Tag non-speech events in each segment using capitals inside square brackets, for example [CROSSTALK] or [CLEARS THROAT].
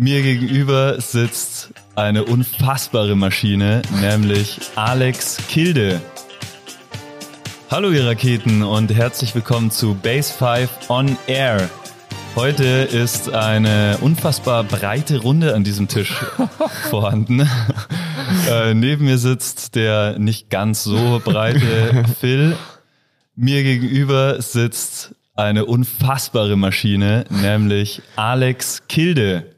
Mir gegenüber sitzt eine unfassbare Maschine, nämlich Alex Kilde. Hallo ihr Raketen und herzlich willkommen zu Base 5 on Air. Heute ist eine unfassbar breite Runde an diesem Tisch [LAUGHS] vorhanden. Äh, neben mir sitzt der nicht ganz so breite [LAUGHS] Phil. Mir gegenüber sitzt eine unfassbare Maschine, nämlich Alex Kilde.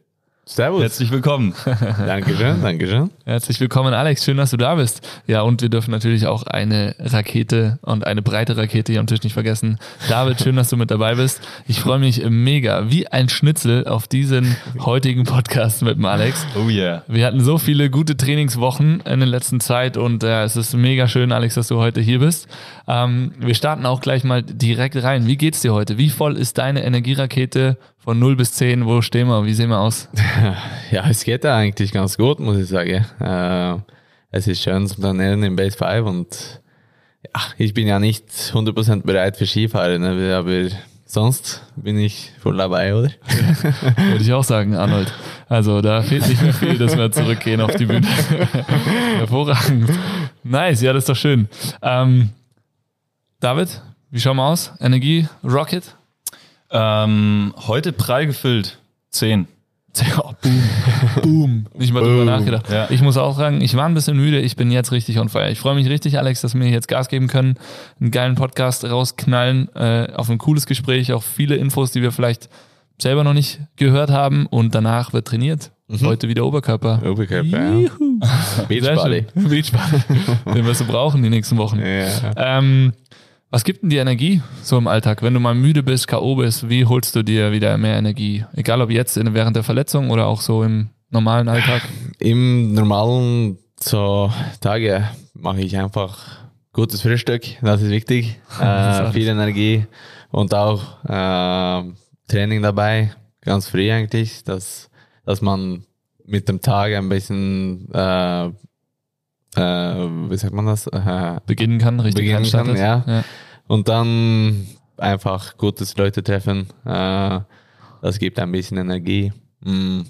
Servus. Herzlich willkommen. [LAUGHS] Dankeschön, Dankeschön. Herzlich willkommen, Alex. Schön, dass du da bist. Ja, und wir dürfen natürlich auch eine Rakete und eine breite Rakete hier am Tisch nicht vergessen. David, schön, dass du mit dabei bist. Ich freue mich mega, wie ein Schnitzel auf diesen heutigen Podcast mit dem Alex. Oh yeah. Wir hatten so viele gute Trainingswochen in der letzten Zeit und äh, es ist mega schön, Alex, dass du heute hier bist. Ähm, wir starten auch gleich mal direkt rein. Wie geht's dir heute? Wie voll ist deine Energierakete von 0 bis 10? Wo stehen wir? Wie sehen wir aus? [LAUGHS] [LAUGHS] Ja, es geht ja eigentlich ganz gut, muss ich sagen. Äh, es ist schön zum Trainieren im Base 5 und ja, ich bin ja nicht 100% bereit für Skifahren, ne, aber sonst bin ich voll dabei, oder? [LAUGHS] Würde ich auch sagen, Arnold. Also da fehlt nicht mehr viel, dass wir zurückgehen auf die Bühne. [LAUGHS] Hervorragend. Nice, ja, das ist doch schön. Ähm, David, wie schauen wir aus? Energie, Rocket? Ähm, heute prall gefüllt. Zehn. Ja, boom, boom. Nicht mal drüber nachgedacht. Ja. Ich muss auch sagen, ich war ein bisschen müde. Ich bin jetzt richtig on fire. Ich freue mich richtig, Alex, dass wir jetzt Gas geben können, einen geilen Podcast rausknallen, äh, auf ein cooles Gespräch, auch viele Infos, die wir vielleicht selber noch nicht gehört haben. Und danach wird trainiert. Heute wieder Oberkörper. Oberkörper, ja. Juhu. Beachbody. Beachbody. Den wirst du brauchen die nächsten Wochen. Ja. Ähm, was gibt denn die Energie so im Alltag? Wenn du mal müde bist, K.O. bist, wie holst du dir wieder mehr Energie? Egal ob jetzt während der Verletzung oder auch so im normalen Alltag. Im normalen so Tage mache ich einfach gutes Frühstück, das ist wichtig. [LAUGHS] Das Äh, viel Energie und auch äh, Training dabei, ganz früh eigentlich, dass, dass man mit dem Tag ein bisschen, äh, äh, wie sagt man das? Äh, Beginnen kann, richtig Beginnen kann, anstartet. ja. und dann einfach gutes Leute treffen. Äh, das gibt ein bisschen Energie. Mm.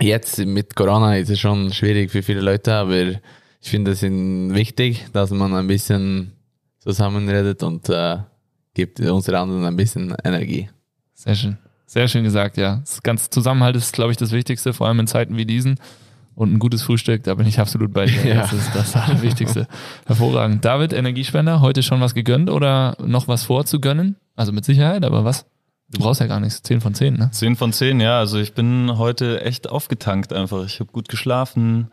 Jetzt mit Corona ist es schon schwierig für viele Leute, aber ich finde es wichtig, dass man ein bisschen zusammenredet und äh, gibt unsere anderen ein bisschen Energie. Sehr schön. Sehr schön gesagt, ja. Das ganze Zusammenhalt ist, glaube ich, das Wichtigste, vor allem in Zeiten wie diesen. Und ein gutes Frühstück, da bin ich absolut bei dir. Ja. [LAUGHS] Das ist das Allerwichtigste. Hervorragend. David, Energiespender, heute schon was gegönnt oder noch was vorzugönnen? Also mit Sicherheit, aber was? Du brauchst ja gar nichts. 10 von 10, ne? Zehn von zehn, ja. Also ich bin heute echt aufgetankt einfach. Ich habe gut geschlafen,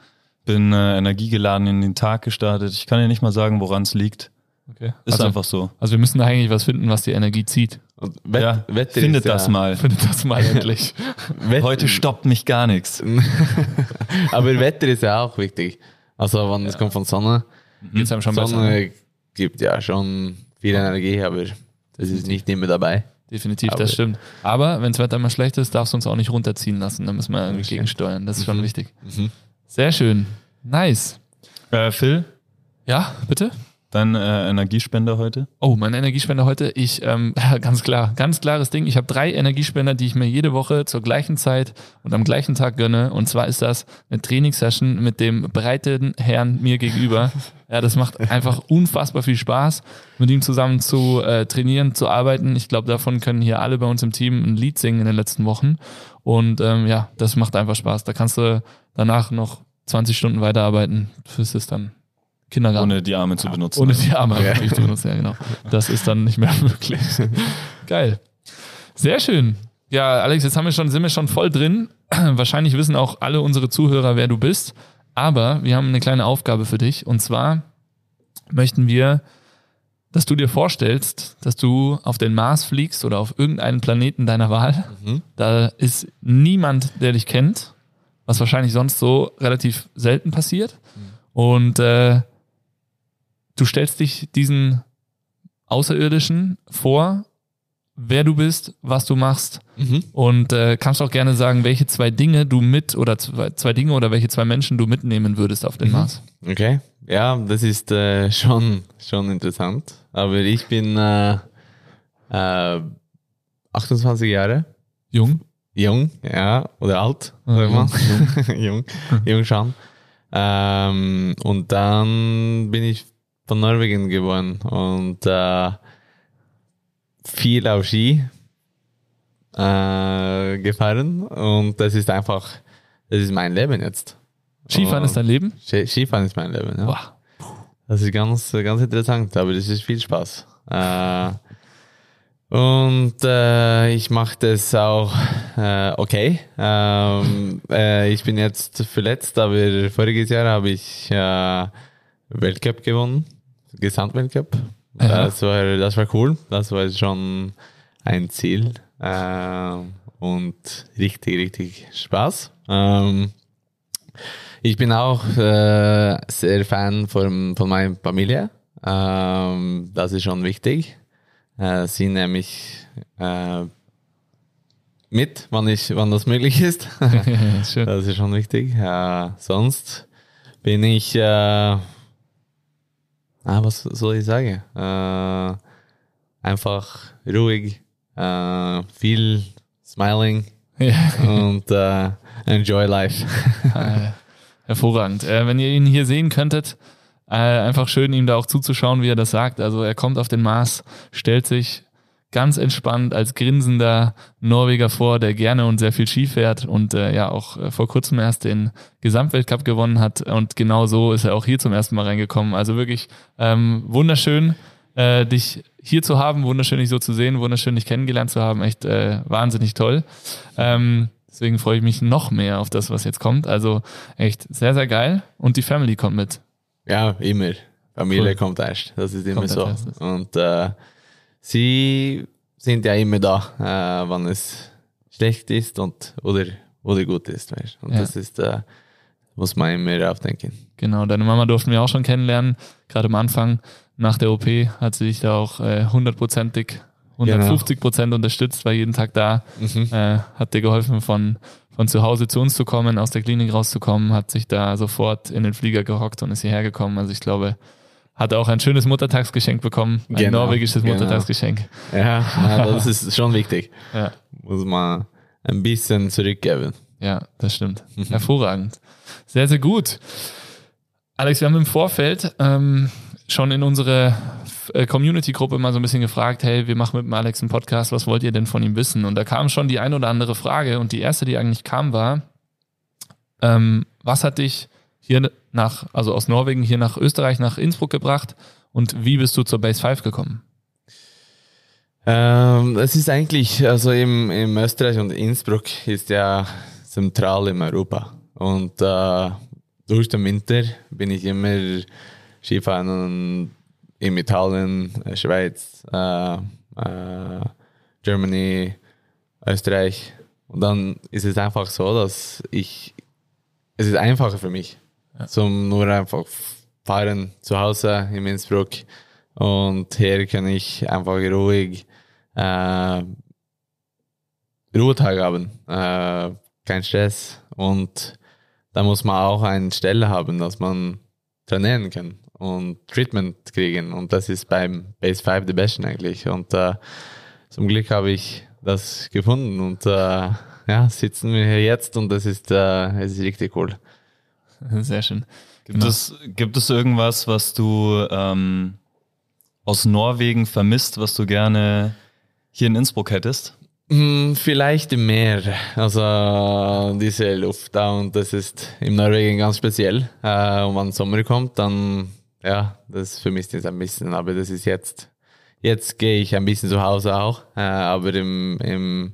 bin äh, energiegeladen in den Tag gestartet. Ich kann ja nicht mal sagen, woran es liegt. Okay. Ist also, einfach so. also wir müssen da eigentlich was finden, was die Energie zieht. Wett, ja, Wetter findet ist ja, das mal. Findet das mal [LAUGHS] endlich. Heute stoppt mich gar nichts. [LAUGHS] aber Wetter ist ja auch wichtig. Also wenn es kommt von Sonne, Geht's einem schon besser. ne? Sonne gibt ja schon viel Energie, aber das ist nicht immer dabei. Definitiv, Aber- das stimmt. Aber wenn das Wetter mal schlecht ist, darfst du uns auch nicht runterziehen lassen. Da müssen wir irgendwie gegensteuern. Das ist schon Mhm. wichtig. Mhm. Sehr schön. Nice. Äh, Phil, Ja, bitte? Dein äh, Energiespender heute? Oh, mein Energiespender heute. Ich, ähm, [LAUGHS] ganz klar, ganz klares Ding. Ich habe drei Energiespender, die ich mir jede Woche zur gleichen Zeit und am gleichen Tag gönne. Und zwar ist das eine Trainingssession mit dem breiten Herrn mir gegenüber. [LAUGHS] Ja, das macht einfach unfassbar viel Spaß, mit ihm zusammen zu äh, trainieren, zu arbeiten. Ich glaube, davon können hier alle bei uns im Team ein Lied singen in den letzten Wochen. Und ähm, ja, das macht einfach Spaß. Da kannst du danach noch 20 Stunden weiterarbeiten. Das ist dann Kindergarten. Ohne die Arme zu benutzen. Ohne die Arme Ja. [LAUGHS] zu benutzen, ja genau. Das ist dann nicht mehr [LAUGHS] möglich. Geil. Sehr schön. Ja, Alex, jetzt haben wir schon, sind wir schon voll drin. [CLEARS THROAT] Wahrscheinlich wissen auch alle unsere Zuhörer, wer du bist. Aber wir haben eine kleine Aufgabe für dich. Und zwar möchten wir, dass du dir vorstellst, dass du auf den Mars fliegst oder auf irgendeinen Planeten deiner Wahl. Mhm. Da ist niemand, der dich kennt, was wahrscheinlich sonst so relativ selten passiert. Und äh, du stellst dich diesen Außerirdischen vor, wer du bist, was du machst Mhm. und äh, kannst auch gerne sagen, welche zwei Dinge du mit oder zwei, zwei Dinge oder welche zwei Menschen du mitnehmen würdest auf den Mars. Okay, ja, das ist äh, schon, schon interessant. Aber ich bin äh, äh, 28 Jahre, Jung, jung, ja, oder alt, sag mal. [LAUGHS] jung, jung schon. Ähm, und dann bin ich von Norwegen geworden und äh, viel auf Ski äh, gefahren und das ist einfach, das ist mein Leben jetzt. Skifahren ist dein Leben? Ski- Skifahren ist mein Leben, ja. Boah. Das ist ganz, ganz interessant, aber das ist viel Spaß. Äh, und äh, ich mache das auch äh, okay. Ähm, äh, ich bin jetzt verletzt, aber voriges Jahr habe ich äh, Weltcup gewonnen, Gesamtweltcup. Ja. Das war, das war cool. Das war schon ein Ziel äh, und richtig, richtig Spaß. Ähm, ich bin auch äh, sehr Fan von, von meiner Familie. Ähm, das ist schon wichtig. Äh, sie nehme ich äh, mit, wann, ich, wann das möglich ist. [LAUGHS] Das ist schon wichtig. Äh, sonst bin ich, äh, ah, was soll ich sagen? Äh, einfach ruhig, äh, viel smiling und äh, enjoy life. [LAUGHS] Äh, hervorragend. Äh, wenn ihr ihn hier sehen könntet, äh, einfach schön, ihm da auch zuzuschauen, wie er das sagt. Also er kommt auf den Mars, stellt sich ganz entspannt als grinsender Norweger vor, der gerne und sehr viel Ski fährt und äh, ja auch äh, vor kurzem erst den Gesamtweltcup gewonnen hat. Und genau so ist er auch hier zum ersten Mal reingekommen. Also wirklich ähm, wunderschön, äh, dich hier zu haben, wunderschön dich so zu sehen, wunderschön dich kennengelernt zu haben. Echt äh, wahnsinnig toll. Ähm, deswegen freue ich mich noch mehr auf das, was jetzt kommt. Also echt sehr, sehr geil. Und die Family kommt mit. Ja, immer. Familie Cool. kommt erst. Das ist immer Kommt so. Und äh, sie sind ja immer da, äh, wenn es schlecht ist und oder, oder gut ist. Weißt? Und Ja. das ist, äh, muss man immer aufdenken. Genau, deine Mama durften wir auch schon kennenlernen. Gerade am Anfang, nach der OP, hat sie dich da auch äh, hundertprozentig, 150 Prozent unterstützt, war jeden Tag da, äh, hat dir geholfen, von, von zu Hause zu uns zu kommen, aus der Klinik rauszukommen, hat sich da sofort in den Flieger gehockt und ist hierher gekommen. Also ich glaube, hat auch ein schönes Muttertagsgeschenk bekommen, ein Genau, norwegisches genau. Muttertagsgeschenk. Ja, ja, das ist schon wichtig. Ja. Muss man ein bisschen zurückgeben. Ja, das stimmt. Hervorragend. Sehr, sehr gut. Alex, wir haben im Vorfeld ähm, schon in unsere äh, Community-Gruppe mal so ein bisschen gefragt, hey, wir machen mit dem Alex einen Podcast, was wollt ihr denn von ihm wissen? Und da kam schon die ein oder andere Frage und die erste, die eigentlich kam, war, ähm, was hat dich hier nach, also aus Norwegen hier nach Österreich, nach Innsbruck gebracht und wie bist du zur Base 5 gekommen? Ähm, es ist eigentlich, also im, im Österreich und Innsbruck ist ja zentral in Europa. Und äh, durch den Winter bin ich immer Skifahren in Italien, äh, Schweiz, äh, äh, Germany, Österreich. Und dann ist es einfach so, dass ich, es ist einfacher für mich, zum nur einfach fahren zu Hause in Innsbruck und hier kann ich einfach ruhig äh, Ruhetag haben, äh, kein Stress und da muss man auch eine Stelle haben, dass man trainieren kann und Treatment kriegen und das ist beim Base 5 the best eigentlich und äh, zum Glück habe ich das gefunden und äh, ja, sitzen wir hier jetzt und das ist, äh, es ist richtig cool. Sehr schön. Gibt, es, gibt es irgendwas, was du ähm, aus Norwegen vermisst, was du gerne hier in Innsbruck hättest? Hm, Vielleicht im Meer. Also diese Luft da und das ist in Norwegen ganz speziell. Äh, und wenn Sommer kommt, dann ja, das vermisst es ein bisschen. Aber das ist jetzt, jetzt gehe ich ein bisschen zu Hause auch. Äh, aber im, im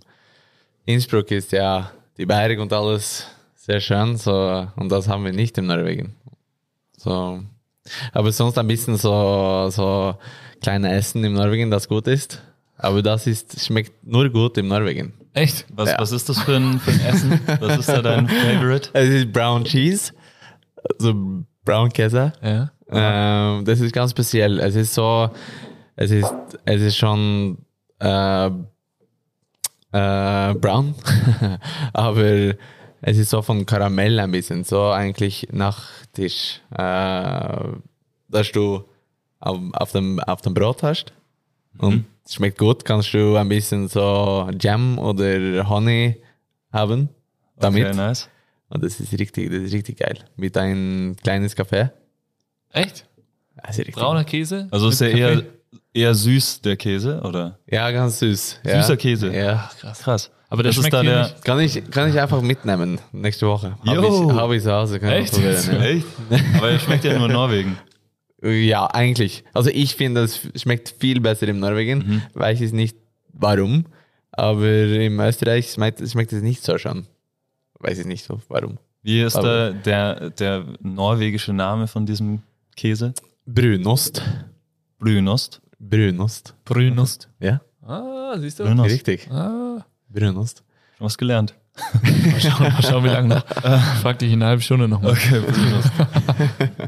Innsbruck ist ja die Berge und alles sehr schön. So, und das haben wir nicht in Norwegen. So. Aber sonst ein bisschen so, so kleine Essen in Norwegen, das gut ist. Aber das ist, schmeckt nur gut in Norwegen. Echt? Was, Ja. was ist das für ein, für ein Essen? Was ist da dein Favorite? [LAUGHS] Es ist Brown Cheese, also Brown Käse. Ja. Ähm, das ist ganz speziell. Es ist so, es ist, es ist schon äh, äh, brown, [LAUGHS] aber es ist so von Karamell ein bisschen, so eigentlich nach Tisch, äh, dass du auf, auf, dem, auf dem Brot hast und es schmeckt gut, kannst du ein bisschen so Jam oder Honey haben damit. Okay, nice. Und das ist richtig, das ist richtig geil. Mit ein kleines Kaffee. Echt? Richtig. Brauner Käse? Also ist mit er eher, eher süß, der Käse, oder? Ja, ganz süß. Ja. Süßer Käse. Ja. Krass. Krass. Aber der Das ist da der- nicht. Kann ich, kann ich einfach mitnehmen nächste Woche. Habe Jo. ich, hab ich zu Hause. Kann ich Echt? probieren, Echt? Aber er schmeckt ja nur in Norwegen. ja. [LAUGHS] ja, eigentlich. Also ich finde, es schmeckt viel besser in Norwegen. Mhm. Weiß ich nicht warum. Aber in Österreich schmeckt, schmeckt es nicht so schon. Weiß ich nicht so warum. Wie ist der, der, der norwegische Name von diesem Käse? Brunost. Brünost. Brunost. Brünost. Ja, Ah, siehst du? Brunost. richtig. Ah. Brunost. Schon was gelernt. [LAUGHS] Mal schauen, mal schauen wie lange noch. Frag dich in einer halben Stunde nochmal. Okay, Brünost.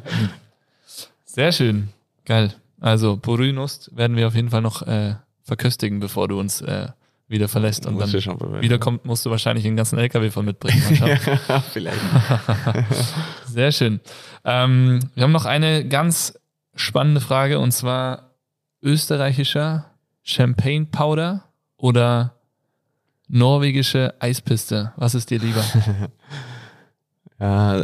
[LAUGHS] Sehr schön. Geil. Also, Brünost werden wir auf jeden Fall noch äh, verköstigen, bevor du uns äh, wieder verlässt. Und Muss dann wiederkommt, musst du wahrscheinlich den ganzen LKW von mitbringen. Mal schauen. [LAUGHS] Vielleicht. Sehr schön. Ähm, wir haben noch eine ganz spannende Frage und zwar österreichischer Champagne Powder oder norwegische Eispiste. Was ist dir lieber? [LAUGHS] Äh,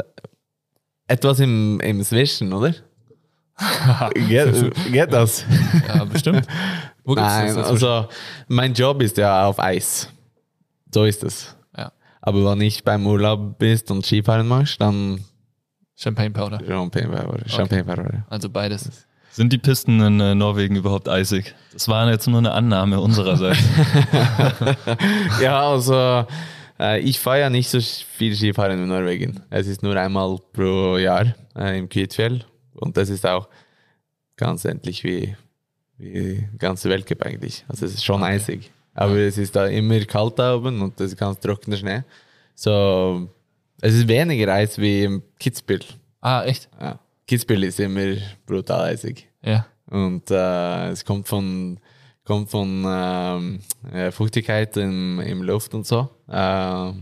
etwas im, im Zwischen, oder? [LAUGHS] geht, geht das? ja, bestimmt. Wo Nein, das also mein Job ist ja auf Eis. So ist es. Ja. Aber wenn ich beim Urlaub bist und Skifahren machst, dann Champagne Powder. Champagne Power. Champagne Power. Also beides. Sind die Pisten in äh, Norwegen überhaupt eisig? Das war jetzt nur eine Annahme unsererseits. [LAUGHS] Ja, also äh, ich fahre ja nicht so viel Skifahren in Norwegen. Es ist nur einmal pro Jahr äh, im Kvitfjell und das ist auch ganz ähnlich wie, wie ganze Weltcup eigentlich. Also es ist schon eisig. Aber es ist da immer kalt da oben und das ist ganz trockener Schnee. So, es ist weniger Eis wie im Kitzbühel. Ah, echt? Ja. Kitzbühel ist immer brutal eisig. Ja. Und äh, es kommt von, kommt von ähm, äh, Feuchtigkeit im, im Luft und so. Äh,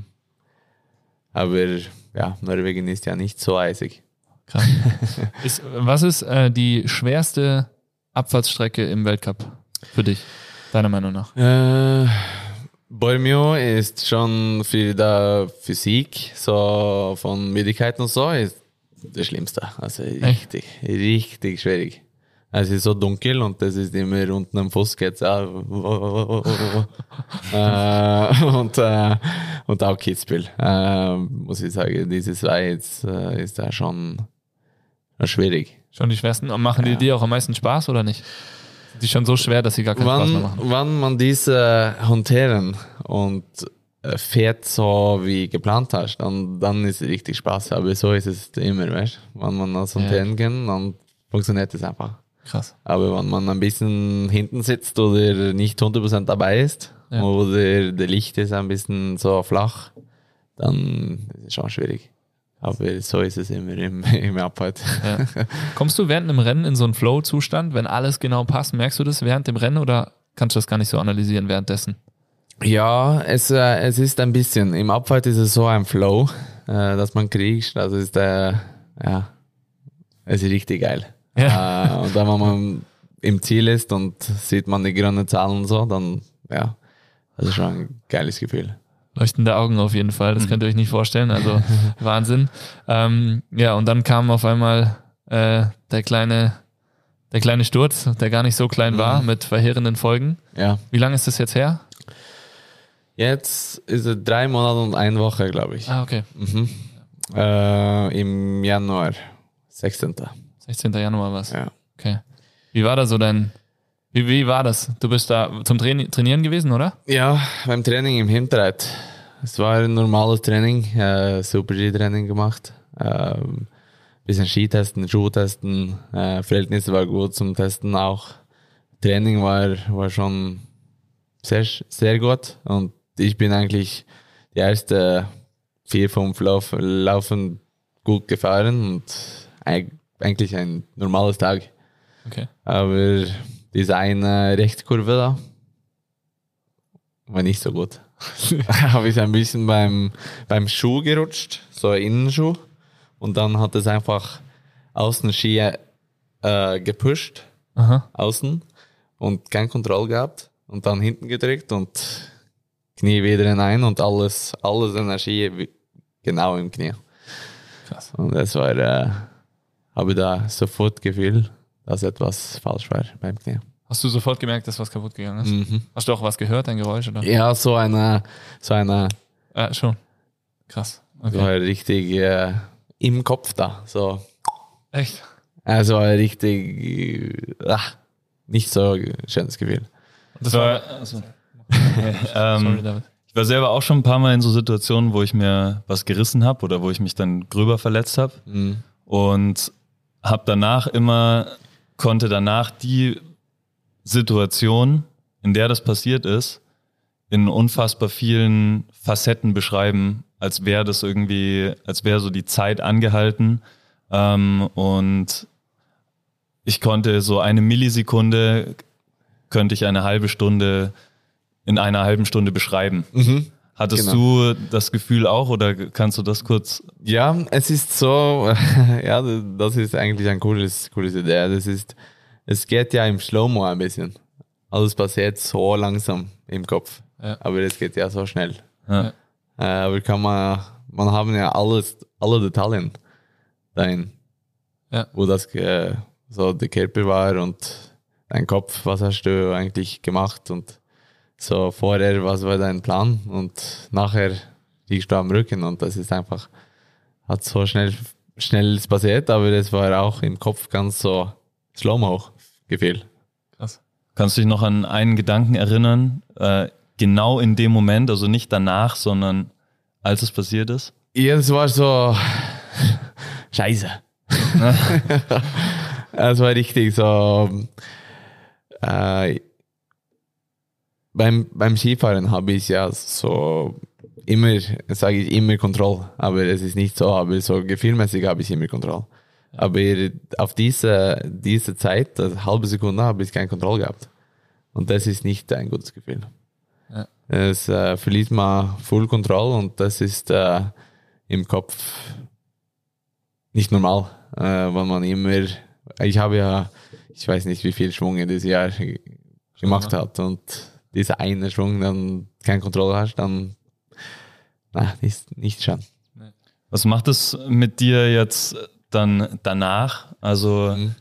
aber ja, Norwegen ist ja nicht so eisig. Krass. [LAUGHS] ist, was ist äh, die schwerste Abfahrtsstrecke im Weltcup für dich, deiner Meinung nach? Äh, Bormio ist schon für die Physik, so von Müdigkeit und so, ist das Schlimmste. Also richtig, richtig schwierig. Es ist so dunkel und das ist immer unten am Fuß geht's auch. [LAUGHS] äh, und, äh, und auch Kitzbühel. Äh, muss ich sagen, diese zwei jetzt, äh, ist da schon, schwierig. Schon die schwersten. Und machen die dir auch am meisten Spaß oder nicht? Sind die schon so schwer, dass sie gar keinen Spaß mehr Wann, machen? wann man diese hantieren und äh, fährt so wie geplant hast, dann, dann ist es richtig Spaß. Aber so ist es immer, weißt du? Wenn man das hantieren kann, dann funktioniert es einfach. Krass. Aber wenn man ein bisschen hinten sitzt oder nicht 100% dabei ist Ja. oder der Licht ist ein bisschen so flach, dann ist es schon schwierig. Aber so ist es immer im, [LAUGHS] im Abfahrt. Ja. [LAUGHS] Kommst du während einem Rennen in so einen Flow-Zustand, wenn alles genau passt? Merkst du das während dem Rennen oder kannst du das gar nicht so analysieren währenddessen? Ja, es, äh, es ist ein bisschen. Im Abfahrt ist es so ein Flow, äh, dass man kriegt. Also ist äh, ja, es ist richtig geil. Ja. Äh, und dann, wenn man im Ziel ist und sieht man die grünen Zahlen und so, dann ja, das ist schon ein geiles Gefühl. Leuchtende Augen auf jeden Fall, das könnt ihr euch nicht vorstellen, also [LAUGHS] Wahnsinn. Ähm, ja, und dann kam auf einmal äh, der kleine, der kleine Sturz, der gar nicht so klein war, mit verheerenden Folgen. Ja, Wie lange ist das jetzt her? jetzt ist es drei Monate und eine Woche, glaube ich. Ah, okay. Mhm. Äh, Im Januar, 16. 16. Januar war es. Ja. Okay. Wie war da so dein, wie, wie war das? Du bist da zum Traini Trainieren gewesen, oder? Ja, beim Training im Hinterrad. Es war ein normales Training, äh, Super G-Training gemacht. Ähm, bisschen Skitesten, Schuhtesten, äh, Verhältnisse war gut zum Testen auch. Training war, war schon sehr, sehr gut und ich bin eigentlich die erste vier, fünf Lauf, Laufen gut gefahren und eigentlich ein normales Tag. Okay. Aber diese eine Rechtskurve da war nicht so gut. [LAUGHS] Habe ich ein bisschen beim, beim Schuh gerutscht, so Innenschuh. Und dann hat es einfach Außenski äh, gepusht, Aha. außen, und kein Kontroll gehabt. Und dann hinten gedrückt und Knie wieder hinein und alles, alles Energie genau im Knie. Krass. Und das war, äh, habe da sofort Gefühl, dass etwas falsch war beim Knie. Hast du sofort gemerkt, dass was kaputt gegangen ist? Hast du auch was gehört, ein Geräusch? Oder? Ja, so eine, so eine, Ja, schon. Krass. so Okay. ein richtig äh, im Kopf da. So, Echt? also ein richtig, äh, ach, nicht so schönes Gefühl. Das war- also- [LAUGHS] Sorry, Ähm, David. ich war selber auch schon ein paar Mal in so Situationen, wo ich mir was gerissen habe oder wo ich mich dann gröber verletzt habe. Mhm. und habe danach immer, konnte danach die Situation, in der das passiert ist, in unfassbar vielen Facetten beschreiben, als wäre das irgendwie, als wäre so die Zeit angehalten. Ähm, und ich konnte so eine Millisekunde, könnte ich eine halbe Stunde in einer halben Stunde beschreiben. Mhm. Hattest Genau. du das Gefühl auch oder kannst du das kurz? Ja, es ist so, [LAUGHS] ja, das ist eigentlich ein cooles, cooles Idee. Das ist, es geht ja im Slow-Mo ein bisschen. Alles passiert so langsam im Kopf. Ja. Aber es geht ja so schnell. Ja. Äh, aber kann man, man haben ja alles, alle Details dahin. Ja. Wo das, äh, so der Körper war und dein Kopf, was hast du eigentlich gemacht und so vorher, was war dein Plan und nachher liegst du am Rücken und das ist einfach, hat so schnell, schnell passiert, aber es war auch im Kopf ganz so Slow-Mo-Gefühl. Krass. Kannst du dich noch an einen Gedanken erinnern, äh, genau in dem Moment, also nicht danach, sondern als es passiert ist? Ja, das war so [LAUGHS] Scheiße. [LAUGHS] [LAUGHS] Es war richtig so. Äh, beim, beim Skifahren habe ich ja so immer, sage ich immer Kontrolle, aber es ist nicht so, aber so gefühlmäßig habe ich immer Kontrolle. Aber auf diese, diese Zeit, eine halbe Sekunde, habe ich keine Kontrolle gehabt. Und das ist nicht ein gutes Gefühl. Ja. Es äh, verliert man Full Control und das ist äh, im Kopf nicht normal, äh, weil man immer, ich habe ja, ich weiß nicht, wie viel Schwung in diesem Jahr ge- gemacht hat und dieser eine Schwung dann keine Kontrolle hast, dann na, ist nicht schon. Was macht es mit dir jetzt dann danach? Also Mhm.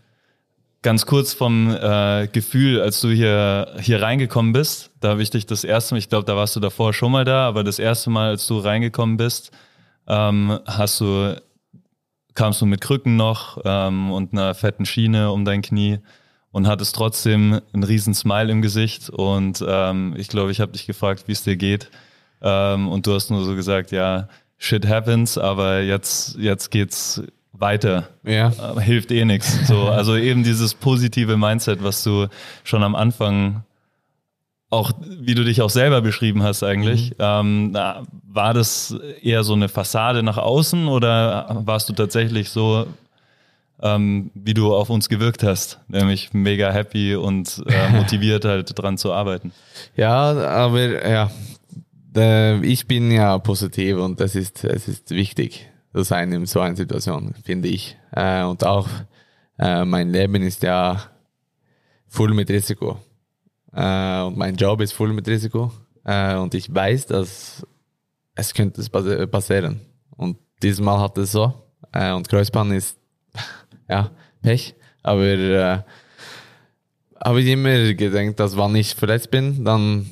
ganz kurz vom äh, Gefühl, als du hier, hier reingekommen bist, da habe ich dich das erste Mal, ich glaube, da warst du davor schon mal da, aber das erste Mal, als du reingekommen bist, ähm, hast du, kamst du mit Krücken noch ähm, und einer fetten Schiene um dein Knie und hattest trotzdem einen riesen Smile im Gesicht. Und ähm, ich glaube, ich habe dich gefragt, wie es dir geht. Ähm, und du hast nur so gesagt, ja, shit happens, aber jetzt, jetzt geht's weiter. Ja, Äh, hilft eh nichts. So, [LAUGHS] also eben dieses positive Mindset, was du schon am Anfang auch, wie du dich auch selber beschrieben hast eigentlich, ähm, na, war das eher so eine Fassade nach außen oder warst du tatsächlich so, ähm, wie du auf uns gewirkt hast, nämlich mega happy und äh, [LAUGHS] motiviert halt dran zu arbeiten? ja aber ja, ich bin ja positiv und das ist, es ist wichtig zu sein in so einer Situation, finde ich. Äh, und auch äh, mein Leben ist ja voll mit Risiko. Äh, und mein Job ist voll mit Risiko. Und ich weiß, dass es könnte passieren. Und diesmal hat es so. Und Kreuzband ist ja Pech. Aber äh, habe ich immer gedacht, dass wenn ich verletzt bin, dann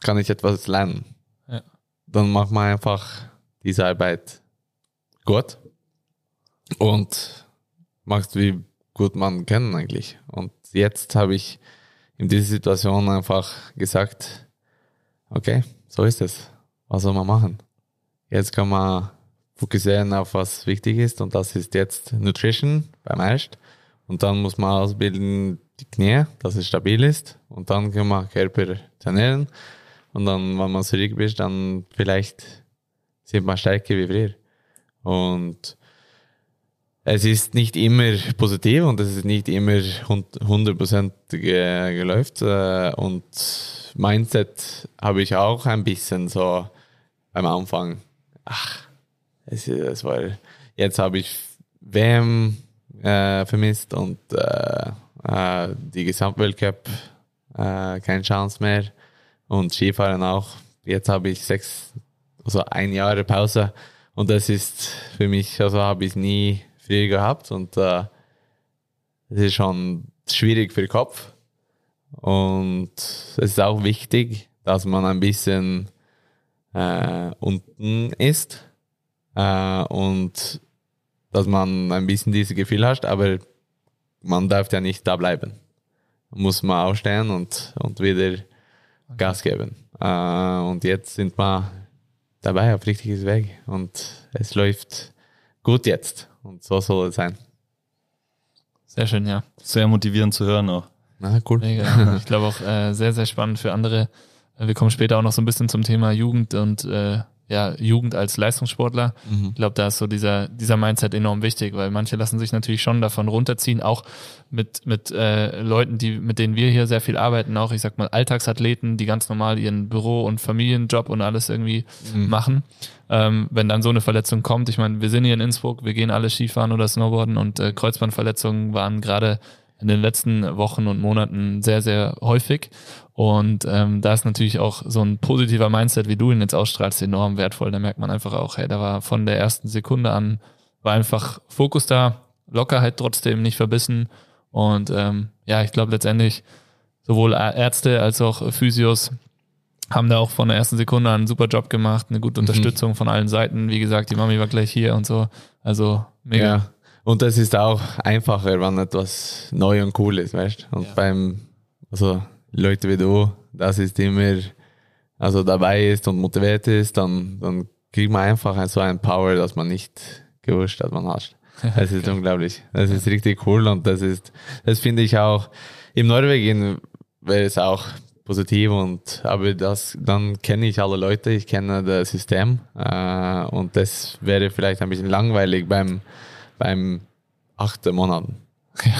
kann ich etwas lernen. Ja. Dann macht man einfach diese Arbeit gut und macht wie gut man kann eigentlich. Und jetzt habe ich in dieser Situation einfach gesagt, okay, so ist es. Was soll man machen? Jetzt kann man fokussieren auf was wichtig ist und das ist jetzt Nutrition beim erst. Und dann muss man ausbilden die Knie, dass es stabil ist. Und dann kann man Körper trainieren. Und dann, wenn man zurück ist, dann vielleicht sind man stärker wie früher. Und es ist nicht immer positiv und es ist nicht immer hund- 100% ge geläuft. äh, Und Mindset habe ich auch ein bisschen so am Anfang. Ach, es, es war, jetzt habe ich WM äh, vermisst und äh, äh, die Gesamtweltcup äh, keine Chance mehr. Und Skifahren auch. Jetzt habe ich sechs, also ein Jahr Pause. Und das ist für mich, also habe ich nie früher gehabt. Und äh, es ist schon schwierig für den Kopf. Und es ist auch wichtig, dass man ein bisschen äh, unten ist äh, und dass man ein bisschen dieses Gefühl hat, aber man darf ja nicht da bleiben. Muss man aufstehen und, und wieder Gas geben. Äh, und jetzt sind wir dabei auf richtiges Weg und es läuft gut jetzt und so soll es sein. Sehr schön, ja. Sehr motivierend zu hören auch. Na, cool. Mega. [LAUGHS] Ich glaube auch äh, sehr, sehr spannend für andere. Äh, Wir kommen später auch noch so ein bisschen zum Thema Jugend und äh, ja, Jugend als Leistungssportler. Ich glaube, da ist so dieser, dieser Mindset enorm wichtig, weil manche lassen sich natürlich schon davon runterziehen, auch mit, mit äh, Leuten, die, mit denen wir hier sehr viel arbeiten, auch ich sag mal Alltagsathleten, die ganz normal ihren Büro- und Familienjob und alles irgendwie machen. Ähm, wenn dann so eine Verletzung kommt, ich meine, wir sind hier in Innsbruck, wir gehen alle Skifahren oder Snowboarden und äh, Kreuzbandverletzungen waren gerade in den letzten Wochen und Monaten sehr, sehr häufig. Und ähm, da ist natürlich auch so ein positiver Mindset, wie du ihn jetzt ausstrahlst, enorm wertvoll. Da merkt man einfach auch, hey, da war von der ersten Sekunde an, war einfach Fokus da, Lockerheit trotzdem nicht verbissen. Und ähm, ja, ich glaube letztendlich sowohl Ärzte als auch Physios haben da auch von der ersten Sekunde an einen super Job gemacht, eine gute Unterstützung von allen Seiten. Wie gesagt, die Mami war gleich hier und so. Also mega. Ja. Und das ist auch einfacher, wenn etwas neu und cool ist, weißt du? Und Ja. beim, also Leute wie du, das ist immer, also dabei ist und motiviert ist, dann, dann kriegt man einfach so ein Power, das man nicht gewusst hat, man hat. [LAUGHS] Das ist unglaublich. Das ist richtig cool und das ist, das finde ich auch, im Norwegen wäre es auch positiv und, aber das, dann kenne ich alle Leute, ich kenne das System, äh, und das wäre vielleicht ein bisschen langweilig beim, beim achten Monaten.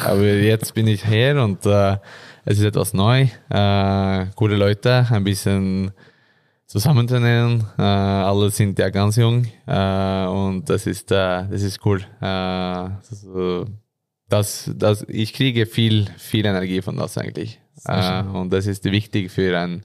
Aber jetzt bin ich hier und äh, es ist etwas neu, äh, coole Leute, ein bisschen zusammentrainieren. Äh, alle sind ja ganz jung äh, und das ist, äh, das ist cool. Äh, das, das, ich kriege viel, viel Energie von das eigentlich. Äh, und das ist wichtig für ein,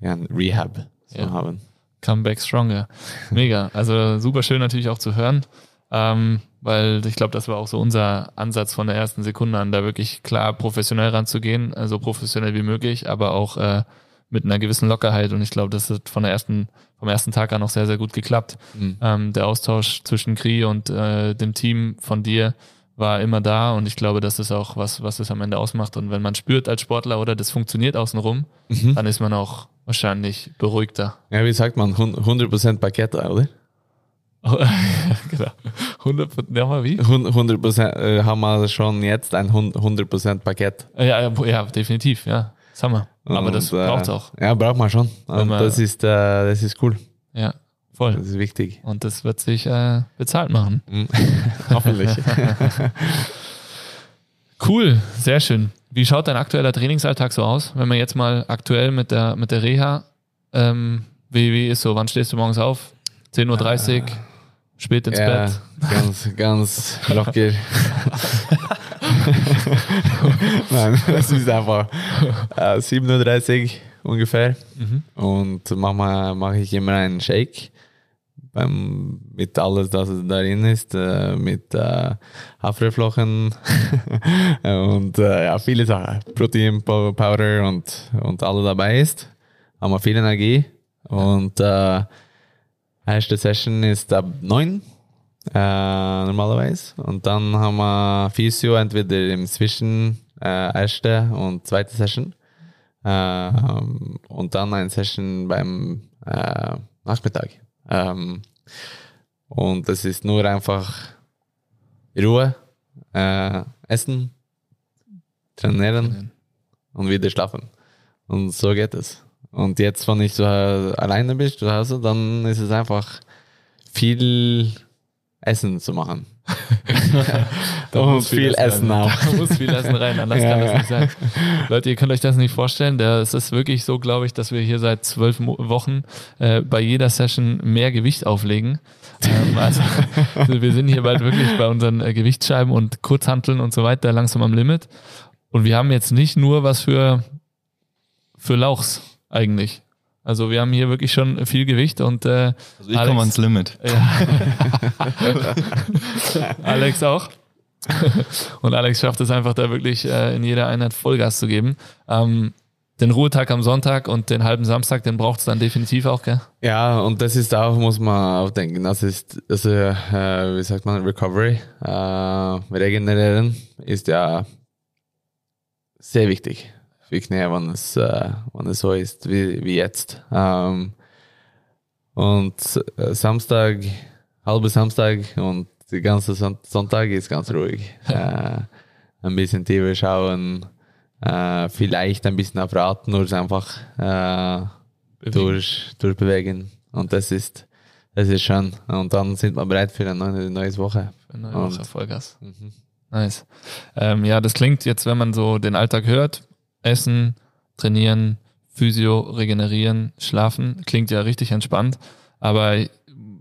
ein Rehab zu Ja. haben. Comeback Stronger. Mega. Also super schön natürlich auch zu hören, ähm, weil ich glaube, das war auch so unser Ansatz von der ersten Sekunde an, da wirklich klar professionell ranzugehen, also professionell wie möglich, aber auch äh, mit einer gewissen Lockerheit. Und ich glaube, das hat von der ersten, vom ersten Tag an auch sehr, sehr gut geklappt. Mhm. Ähm, der Austausch zwischen Kri und äh, dem Team von dir war immer da und ich glaube, das ist auch was, was es am Ende ausmacht. Und wenn man spürt als Sportler oder das funktioniert außenrum, dann ist man auch wahrscheinlich beruhigter. Ja, wie sagt man, 100% Paket, oder? [LAUGHS] genau. 100 ja, mal wie? 100% äh, haben wir schon jetzt ein 100% Paket. Ja, ja, ja, definitiv, ja. Das haben wir. Aber das äh, braucht auch. Ja, braucht man schon. Und man- das ist, äh, das ist cool. Ja, voll. Das ist wichtig. Und das wird sich äh, bezahlt machen. [LAUGHS] Hoffentlich. [LAUGHS] Cool, sehr schön. Wie schaut dein aktueller Trainingsalltag so aus? Wenn man jetzt mal aktuell mit der, mit der Reha, ähm, wie, wie ist so, wann stehst du morgens auf? 10.30 Uhr, spät ins ja, Bett. ganz, ganz locker. [LAUGHS] Nein, das ist einfach äh, 37 Uhr ungefähr. Mhm. Und mache ich immer einen Shake beim, mit alles, das darin ist, äh, mit äh, Haferflocken [LAUGHS] und äh, ja, viele Sachen. Protein Pow- Powder und, und alles dabei ist. Haben wir viel Energie. Und äh, erste Session ist ab 9 äh, normalerweise. Und dann haben wir Physio entweder im Zwischen äh, erste und zweite Session. Äh, und dann eine Session beim äh, Nachmittag. Ähm, und das ist nur einfach Ruhe, äh, Essen, trainieren und wieder schlafen. Und so geht es. Und jetzt, wenn ich so äh, alleine bin zu Hause, dann ist es einfach viel Essen zu machen. [LAUGHS] Da und muss viel Essen rein. auch. Da muss viel Essen rein, [LAUGHS] anders Ja, kann das ja. nicht sein. Leute, ihr könnt euch das nicht vorstellen. Es ist wirklich so, glaube ich, dass wir hier seit zwölf Wochen äh, bei jeder Session mehr Gewicht auflegen. Ähm, [LAUGHS] also wir sind hier bald wirklich bei unseren äh, Gewichtsscheiben und Kurzhanteln und so weiter langsam am Limit. Und wir haben jetzt nicht nur was für, für Lauchs eigentlich. Also wir haben hier wirklich schon viel Gewicht und äh, Also ich komme ans Limit. ja. [LAUGHS] Alex auch. [LAUGHS] und Alex schafft es einfach da wirklich äh, in jeder Einheit Vollgas zu geben. Ähm, den Ruhetag am Sonntag und den halben Samstag, den braucht es dann definitiv auch, gell? Ja, und das ist auch, muss man auch denken, das ist, also, äh, wie sagt man, Recovery, äh, regenerieren ist ja sehr wichtig für Knie, wenn es, äh, wenn es so ist wie, wie jetzt. Ähm, und äh, Samstag, halbe Samstag und die ganze Son Sonntag ist ganz ruhig. äh, ein bisschen tiefer schauen, äh, vielleicht ein bisschen auf Rad, nur einfach äh, durch, durchbewegen. Und das ist, das ist schön. Und dann sind wir bereit für eine neue, neue Woche. Für eine neue Woche Vollgas. Mhm. Nice. Ähm, ja, das klingt jetzt, wenn man so den Alltag hört, essen, trainieren, Physio, regenerieren, schlafen, klingt ja richtig entspannt, aber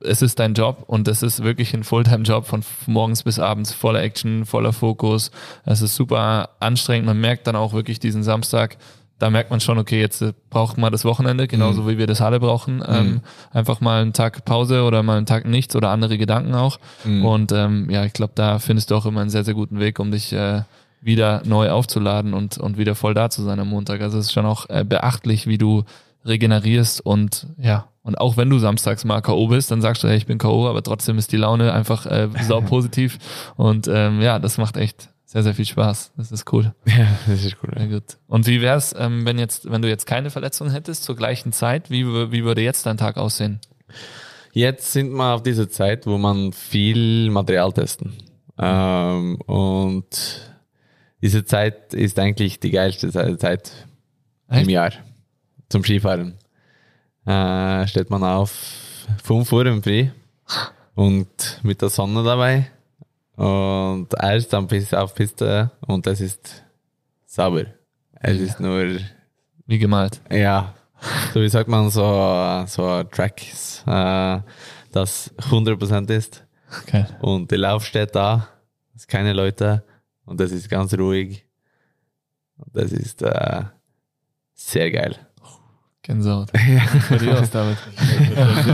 es ist dein Job und es ist wirklich ein Fulltime-Job von morgens bis abends, voller Action, voller Fokus. Es ist super anstrengend. Man merkt dann auch wirklich diesen Samstag, da merkt man schon, okay, jetzt äh, braucht man das Wochenende, genauso wie wir das alle brauchen. Ähm, einfach mal einen Tag Pause oder mal einen Tag nichts oder andere Gedanken auch. Und ähm, ja, ich glaube, da findest du auch immer einen sehr, sehr guten Weg, um dich äh, wieder neu aufzuladen und, und wieder voll da zu sein am Montag. Also es ist schon auch äh, beachtlich, wie du regenerierst und ja, und auch wenn du samstags mal K.O. bist, dann sagst du, hey, ich bin K.O., aber trotzdem ist die Laune einfach äh, sau [LAUGHS] positiv und ähm, ja, das macht echt sehr, sehr viel Spaß. Das ist cool. [LAUGHS] Ja, das ist cool. Sehr gut. Und wie wär's, ähm, wenn jetzt, wenn du jetzt keine Verletzung hättest zur gleichen Zeit, wie, wie würde jetzt dein Tag aussehen? Jetzt sind wir auf dieser Zeit, wo man viel Material testen. Ähm, und diese Zeit ist eigentlich die geilste Ze- Zeit Echt? im Jahr zum Skifahren. Äh, steht man auf 5 Uhr im Früh und mit der Sonne dabei und erst am Piste, auf Piste und es ist sauber. Es ist nur Wie gemalt. ja, so wie sagt man, so, so Tracks, äh, das 100% ist. Okay. Und der Lauf steht da, es sind keine Leute und das ist ganz ruhig. Und das ist äh, sehr geil. Gänsehaut. [LAUGHS] Bei dir aus, David.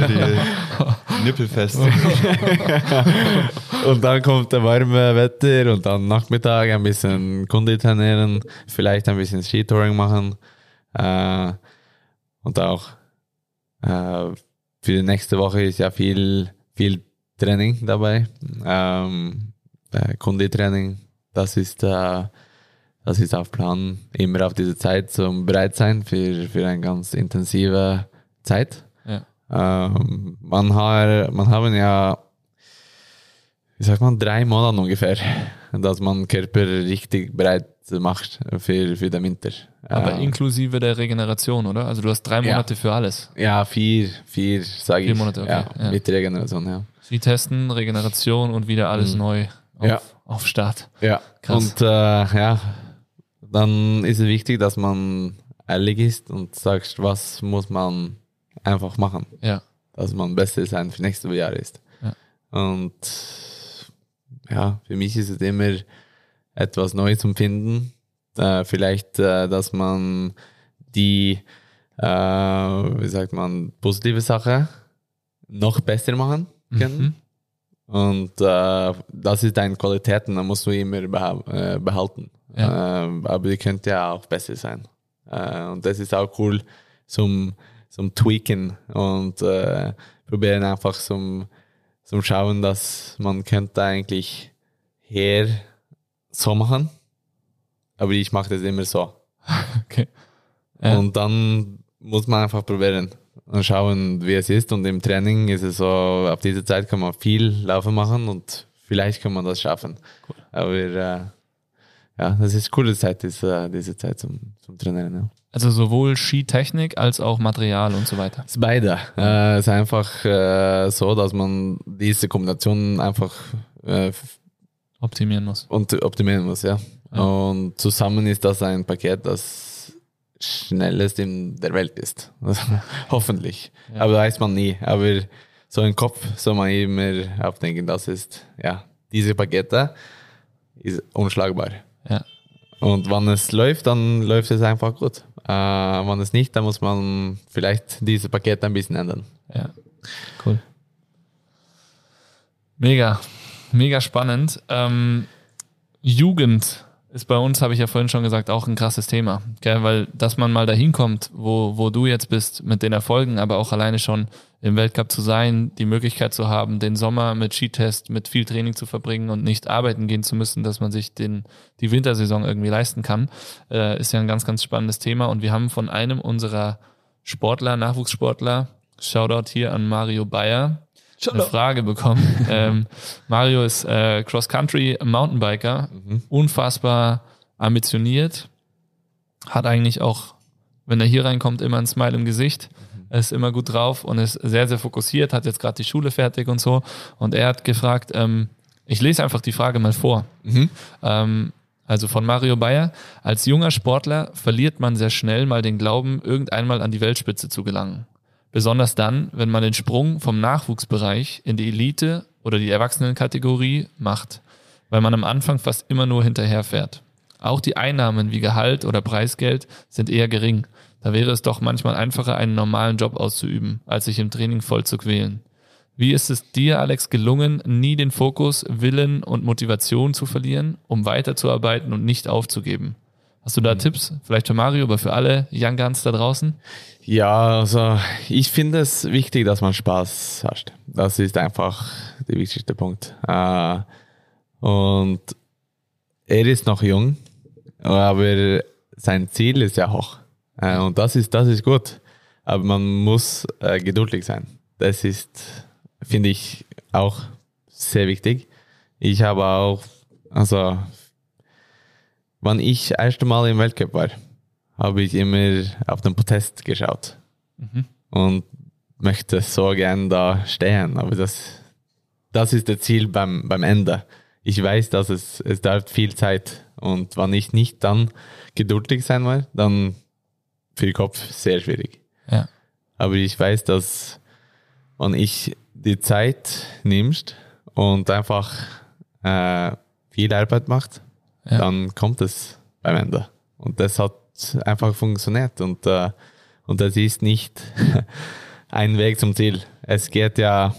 Die [LAUGHS] Nippelfest. [LAUGHS] Und dann kommt der warme Wetter und dann Nachmittag ein bisschen trainieren, vielleicht ein bisschen Skitouring machen. Äh, und auch äh, für die nächste Woche ist ja viel, viel Training dabei. Ähm, äh, Kundi-Training, das ist, äh, das ist auf Plan, immer auf diese Zeit zum bereit sein für, für eine ganz intensive Zeit. Ja. Ähm, man, har, man haben ja, wie sagt man, drei Monate ungefähr, dass man Körper richtig bereit macht für, für den Winter. Aber Äh, inklusive der Regeneration, oder? Also du hast drei Ja. Monate für alles. ja, vier, vier, sage ich. Vier Monate, okay, ja, ja. Mit Regeneration, ja. Sie testen, Regeneration und wieder alles neu auf, Mhm. Ja. Auf Start. Ja, Krass. und äh, ja, dann ist es wichtig, dass man ehrlich ist und sagt, was muss man einfach machen, Ja. dass man besser sein für nächstes Jahr ist. Ja. Und ja, für mich ist es immer etwas Neues zum Finden. Äh, vielleicht, äh, dass man die, äh, wie sagt man, positive Sache noch besser machen kann. Mhm. Und äh, das ist deine Qualitäten, da musst du immer beha äh, behalten. Ja. Ähm, aber die könnte ja auch besser sein. Äh, und das ist auch cool zum, zum Tweaken und äh, probieren einfach zum, zum Schauen, dass man könnte eigentlich hier so machen, aber ich mache das immer so. [LAUGHS] Okay. Und dann muss man einfach probieren und schauen, wie es ist. Und im Training ist es so, auf diese Zeit kann man viel Laufen machen und vielleicht kann man das schaffen. Aber äh, ja, das ist coole Zeit, diese, diese Zeit zum, zum Trainieren. Ja. Also sowohl Skitechnik als auch Material und so weiter. Es ist beide. Äh, es ist einfach äh, so, dass man diese Kombination einfach äh, Optimieren muss. und optimieren muss, ja. Ja. Und zusammen ist das ein Paket, das schnellst in der Welt ist. [LAUGHS] Hoffentlich. Ja. Aber weiß man nie. Aber so im Kopf soll man immer aufdenken, das ist, ja, diese Pakete ist unschlagbar. Ja. Und wenn es läuft, dann läuft es einfach gut. Äh, wenn es nicht, dann muss man vielleicht dieses Paket ein bisschen ändern. Ja, cool. Mega, mega spannend. Ähm, Jugend ist bei uns, habe ich ja vorhin schon gesagt, auch ein krasses Thema. Gell? Weil, dass man mal dahin kommt, wo, wo du jetzt bist, mit den Erfolgen, aber auch alleine schon im Weltcup zu sein, die Möglichkeit zu haben, den Sommer mit Skitest, mit viel Training zu verbringen und nicht arbeiten gehen zu müssen, dass man sich den, die Wintersaison irgendwie leisten kann, äh, ist ja ein ganz, ganz spannendes Thema. Und wir haben von einem unserer Sportler, Nachwuchssportler, Shoutout hier an Mario Bayer, eine Frage bekommen. [LAUGHS] ähm, Mario ist äh, Cross-Country Mountainbiker, unfassbar ambitioniert, hat eigentlich auch, wenn er hier reinkommt, immer ein Smile im Gesicht, Er ist immer gut drauf und ist sehr, sehr fokussiert, hat jetzt gerade die Schule fertig und so. Und er hat gefragt, ähm, ich lese einfach die Frage mal vor. Ähm, also von Mario Bayer. Als junger Sportler verliert man sehr schnell mal den Glauben, irgendeinmal an die Weltspitze zu gelangen. Besonders dann, wenn man den Sprung vom Nachwuchsbereich in die Elite oder die Erwachsenenkategorie macht, weil man am Anfang fast immer nur hinterherfährt. Auch die Einnahmen wie Gehalt oder Preisgeld sind eher gering. Da wäre es doch manchmal einfacher, einen normalen Job auszuüben, als sich im Training voll zu quälen. Wie ist es dir, Alex, gelungen, nie den Fokus, Willen und Motivation zu verlieren, um weiterzuarbeiten und nicht aufzugeben? Hast du da Tipps? Vielleicht für Mario, aber für alle Young Guns da draußen? Ja, also ich finde es wichtig, dass man Spaß hat. Das ist einfach der wichtigste Punkt. Äh, und er ist noch jung, aber sein Ziel ist ja hoch. Äh, und das ist, das ist gut. Aber man muss äh, geduldig sein. Das ist, finde ich, auch sehr wichtig. Ich habe auch, also, wann ich erste Mal im Weltcup war, habe ich immer auf den Protest geschaut und möchte so gern da stehen. Aber das, das ist das Ziel beim, beim Ende. Ich weiß, dass es, es dauert viel Zeit und wenn ich nicht dann geduldig sein will, dann für den Kopf sehr schwierig. Ja. Aber ich weiß, dass wenn ich die Zeit nimmst und einfach äh, viel Arbeit macht, Ja. dann kommt es beim Ende. Und das hat einfach funktioniert. Und, äh, und das ist nicht [LAUGHS] ein Weg zum Ziel. Es geht ja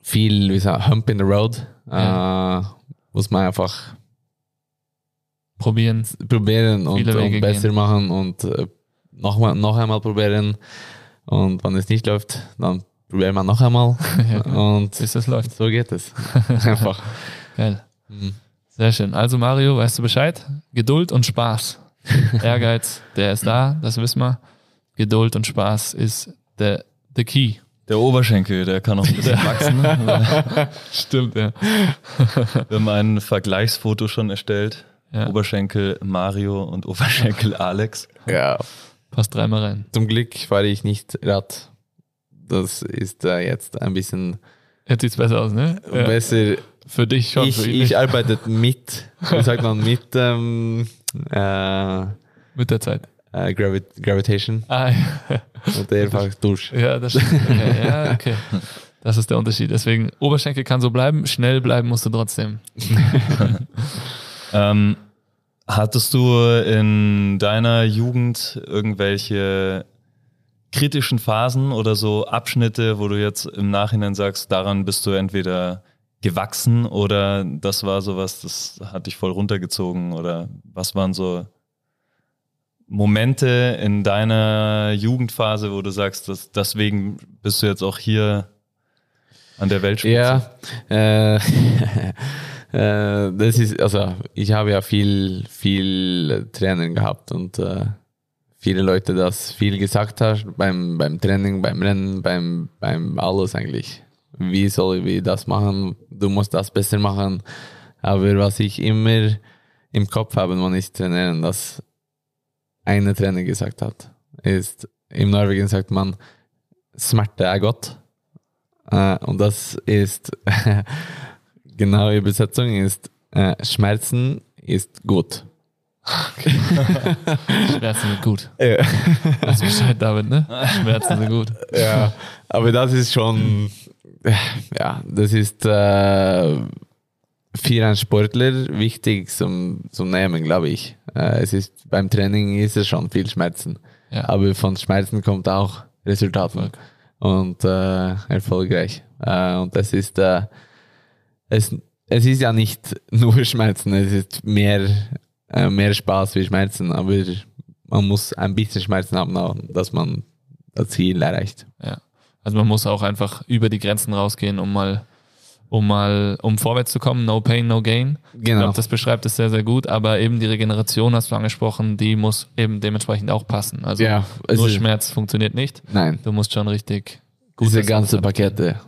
viel, wie sagt Hump in the Road. Äh, muss man einfach Probieren. probieren und, und besser gehen. machen und äh, noch, mal, noch einmal probieren. Und wenn es nicht läuft, dann probieren wir noch einmal. [LAUGHS] Ja, und Bis das läuft. so geht es. [LAUGHS] Einfach. Geil. Mhm. Sehr schön. Also Mario, weißt du Bescheid? Geduld und Spaß. [LAUGHS] Ehrgeiz, der ist da, das wissen wir. Geduld und Spaß ist der the key. Der Oberschenkel, der kann noch ein bisschen [LAUGHS] wachsen. ne? [LAUGHS] Stimmt, ja. Wir haben ein Vergleichsfoto schon erstellt. Ja. Oberschenkel Mario und Oberschenkel Alex. Ja. Passt dreimal rein. Zum Glück fahre ich nicht Rad. Das ist äh, jetzt ein bisschen Jetzt sieht's besser aus, ne? Ja. Für dich schon. Ich, ich arbeite [LAUGHS] mit, wie sagt man, mit ähm, äh, Mit der Zeit. äh, Gravi Gravitation Ah, ja. und der einfach durch. ja, das stimmt. Okay. Ja, okay. Das ist der Unterschied. Deswegen, Oberschenkel kann so bleiben, schnell bleiben musst du trotzdem. [LAUGHS] Ähm, hattest du in deiner Jugend irgendwelche kritischen Phasen oder so Abschnitte, wo du jetzt im Nachhinein sagst, daran bist du entweder gewachsen oder das war sowas, das hat dich voll runtergezogen oder was waren so Momente in deiner Jugendphase, wo du sagst, dass deswegen bist du jetzt auch hier an der Weltspitze? Ja, äh, [LAUGHS] äh, das ist, also ich habe ja viel, viel Training gehabt und äh, viele Leute das viel gesagt hast beim, beim Training, beim Rennen, beim, beim alles eigentlich. Wie soll ich das machen? Du musst das besser machen. Aber was ich immer im Kopf habe, wenn ich trainieren, dass eine Trainer gesagt hat, ist, im Norwegen sagt man, Smerte er godt. Äh, und das ist, [LAUGHS] genaue Übersetzung ist, äh, Schmerzen ist gut. [LAUGHS] Schmerzen sind gut. Ja. Du Bescheid, David, ne? Schmerzen sind gut. ja, aber das ist schon, ja, das ist äh, für einen Sportler wichtig zum, zum Nehmen, glaube ich. Äh, es ist, beim Training ist es schon viel Schmerzen. Ja. Aber von Schmerzen kommt auch Resultaten Erfolg. und äh, erfolgreich. Äh, und das ist, äh, es, es ist ja nicht [LAUGHS] nur Schmerzen, es ist mehr, äh, mehr Spaß wie Schmerzen, aber man muss ein bisschen Schmerzen haben, dass man das Ziel erreicht. Ja. Also man muss auch einfach über die Grenzen rausgehen, um mal, um mal, um vorwärts zu kommen. No pain, no gain. Ich Genau. glaube, das beschreibt es sehr, sehr gut. Aber eben die Regeneration hast du angesprochen, die muss eben dementsprechend auch passen. Also Ja, nur ist- Schmerz funktioniert nicht. Nein, Du musst schon richtig gut diese das ganze. Pakete,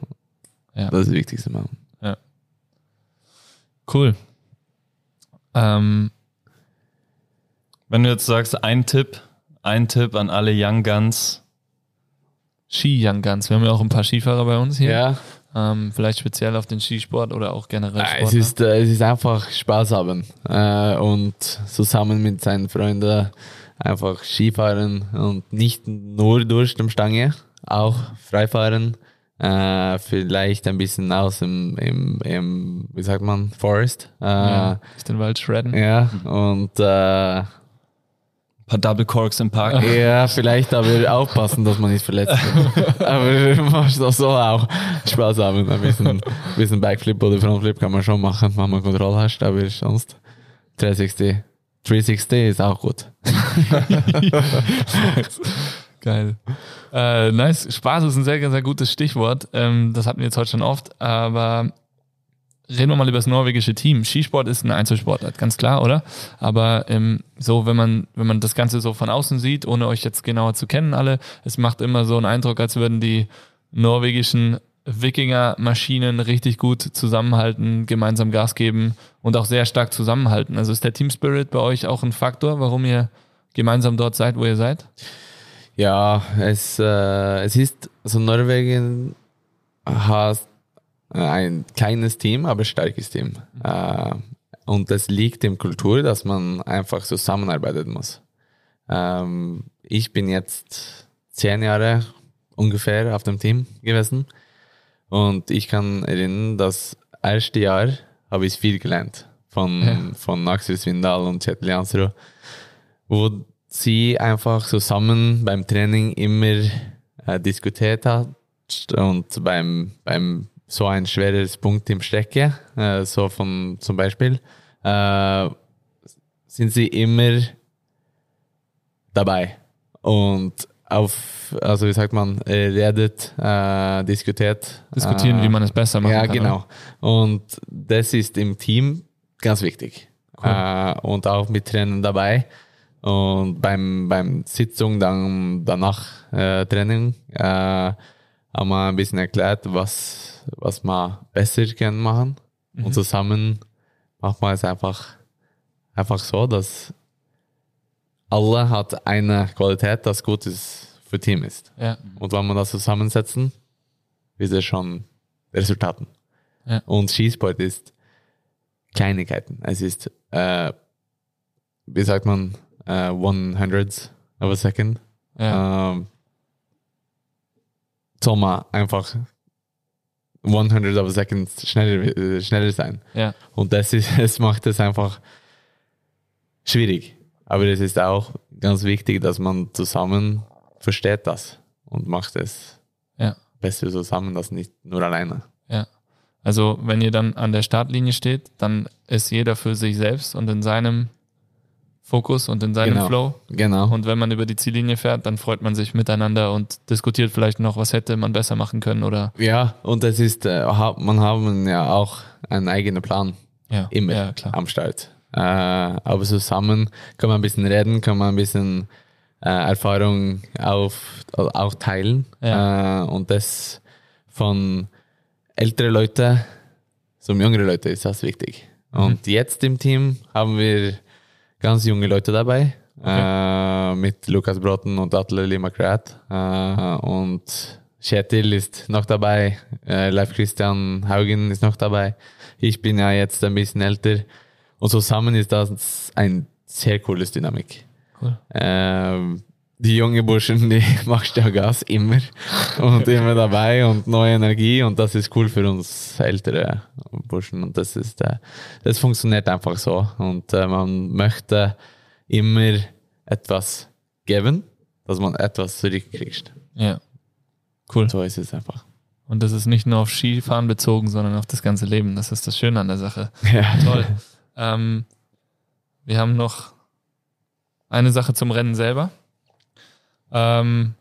Ja. das ist das Wichtigste. Machen. Cool. Ähm, Wenn du jetzt sagst, ein Tipp, ein Tipp an alle Young Guns. Ski Young Guns. Wir haben ja auch ein paar Skifahrer bei uns hier. Ja, Ähm, vielleicht speziell auf den Skisport oder auch generell Ah, Sport. es ist, äh, es ist einfach Spaß haben äh, und zusammen mit seinen Freunden einfach Skifahren und nicht nur durch die Stange, auch Freifahren, äh, vielleicht ein bisschen aus im, im, im wie sagt man, Forest. Äh, ja, ja. den Wald shredden. und äh, paar Double Corks im Park. ja, vielleicht aber aufpassen, dass man nicht verletzt wird. [LAUGHS] aber man soll so auch Spaß haben. Ein bisschen, bisschen Backflip oder Frontflip kann man schon machen, wenn man Kontrolle hast, aber sonst 360, 360 ist auch gut. [LAUGHS] Geil. Äh, nice. Spaß ist ein sehr, sehr gutes Stichwort. Ähm, das hatten wir jetzt heute schon oft, aber reden wir mal über das norwegische Team. Skisport ist ein Einzelsportart, ganz klar, oder? Aber ähm, so, wenn man, wenn man das Ganze so von außen sieht, ohne euch jetzt genauer zu kennen alle, es macht immer so einen Eindruck, als würden die norwegischen Wikinger-Maschinen richtig gut zusammenhalten, gemeinsam Gas geben und auch sehr stark zusammenhalten. Also ist der Team Spirit bei euch auch ein Faktor, warum ihr gemeinsam dort seid, wo ihr seid? Ja, es, äh, es ist, also Norwegen hat ein kleines Team, aber starkes Team. Äh, und das liegt im Kultur, dass man einfach zusammenarbeiten muss. Ähm, ich bin jetzt zehn Jahre ungefähr auf dem Team gewesen und ich kann erinnern, das erste Jahr habe ich viel gelernt von, Ja. von Axel Svindal und Kjetil Jansrud, wo sie einfach zusammen beim Training immer äh, diskutiert hat und beim, beim so ein schweres Punkt im Strecke, äh, so von zum Beispiel, äh, sind sie immer dabei und auf, also wie sagt man, äh, redet, äh, diskutiert. Diskutieren, äh, wie man es besser machen ja, kann. genau. Und das ist im Team ganz wichtig. Äh, und auch mit Trainern dabei. Und beim, beim Sitzung dann danach Training haben wir ein bisschen erklärt, was, was wir besser können machen. Und zusammen macht man es einfach, einfach so, dass alle hat eine Qualität, das gut ist für Team ist. Ja. Und wenn wir das zusammensetzen, ist es schon Resultaten. Ja. Und Skisport ist Kleinigkeiten. Es ist, äh, wie sagt man, äh, one hundredths of a second. Ja. Ähm, man einfach one hundred of a second schneller, äh, schneller sein. ja. Und das ist, [LAUGHS] es macht es einfach schwierig. Aber es ist auch ganz wichtig, dass man zusammen versteht das und macht es Ja. besser zusammen, das nicht nur alleine. Ja. Also, wenn ihr dann an der Startlinie steht, dann ist jeder für sich selbst und in seinem Fokus und in seinem Genau. Flow. Genau. Und wenn man über die Ziellinie fährt, dann freut man sich miteinander und diskutiert vielleicht noch, was hätte man besser machen können oder ja, und es ist, äh, man haben ja auch einen eigenen Plan ja, immer ja am Start. Äh, aber zusammen kann man ein bisschen reden, kann man ein bisschen äh, Erfahrung auf, auch teilen. Ja. Und das von älteren Leuten zum jüngeren Leute ist das wichtig. Und jetzt im Team haben wir ganz junge Leute dabei. Äh, mit Lukas Brotten und Atle Limakrat. Äh, und Kjetil ist noch dabei. Äh, Leif Christian Haugen ist noch dabei. Ich bin ja jetzt ein bisschen älter. Und zusammen ist das ein sehr cooles Dynamik. Cool. Die jungen Burschen, [LAUGHS] die machst ja Gas immer und immer dabei und neue Energie und das ist cool für uns ältere Burschen und das ist, äh, das funktioniert einfach so und äh, man möchte immer etwas geben, dass man etwas zurückkriegt. Ja. Cool. So ist es einfach. Und das ist nicht nur auf Skifahren bezogen, sondern auf das ganze Leben. Das ist das Schöne an der Sache. Ja. Toll. ähm, wir haben noch eine Sache zum Rennen selber. Ähm,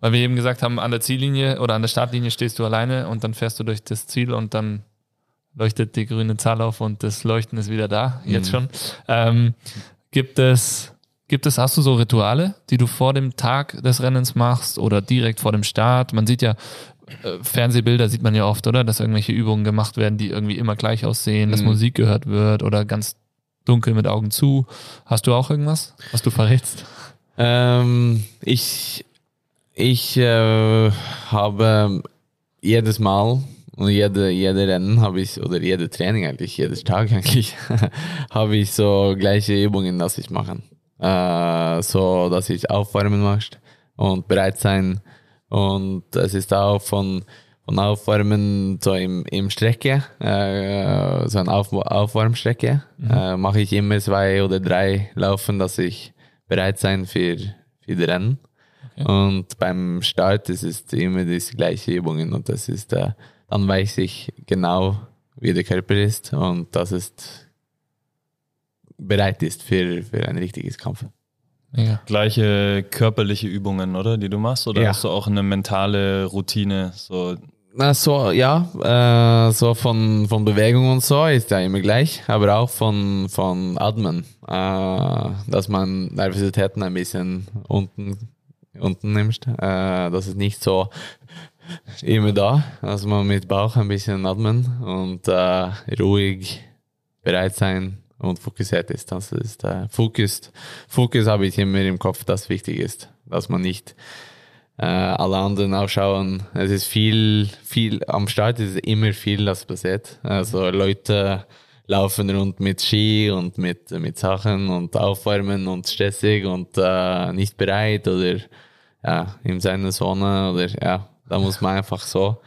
weil wir eben gesagt haben, an der Ziellinie oder an der Startlinie stehst du alleine und dann fährst du durch das Ziel und dann leuchtet die grüne Zahl auf und das Leuchten ist wieder da, jetzt Mhm. schon. Ähm, gibt es, gibt es, hast du so Rituale, die du vor dem Tag des Rennens machst oder direkt vor dem Start? Man sieht ja, äh, Fernsehbilder sieht man ja oft, oder? Dass irgendwelche Übungen gemacht werden, die irgendwie immer gleich aussehen, dass Mhm. Musik gehört wird oder ganz dunkel mit Augen zu. Hast du auch irgendwas, was du verrätst? Ähm, ich ich äh, habe jedes Mal und jede, jede Rennen habe ich, oder jede Training eigentlich, jedes Tag [LAUGHS] eigentlich, habe ich so gleiche Übungen, dass ich mache. Äh, so, dass ich aufwärmen machst und bereit sein. Und es ist auch von, von Aufwärmen so im, im Strecke, äh, so eine Auf, Aufwärmstrecke, äh, mache ich immer zwei oder drei Laufen, dass ich bereit sein für, für die Rennen. Und beim Start ist es immer diese gleiche Übungen und das ist, äh, dann weiß ich genau, wie der Körper ist und dass es bereit ist für, für ein richtiges Kampf. Mega. Gleiche körperliche Übungen, oder? Die du machst? Oder Ja. hast du auch eine mentale Routine? So, so, ja, äh, so von, von Bewegung und so ist ja immer gleich, aber auch von, von Atmen, äh, dass man Nervositäten ein bisschen unten, unten nimmt, äh, dass es nicht so immer da, dass man mit Bauch ein bisschen atmen und äh, ruhig bereit sein und fokussiert ist. Das ist äh, Fokus. Fokus habe ich immer im Kopf, das wichtig ist, dass man nicht äh, alle anderen aufschauen. Es ist viel, viel, am Start ist es immer viel, das passiert. Also Leute laufen rund mit Ski und mit, mit Sachen und aufwärmen und stressig und äh, nicht bereit oder ja, in seiner Zone oder ja, da muss man einfach so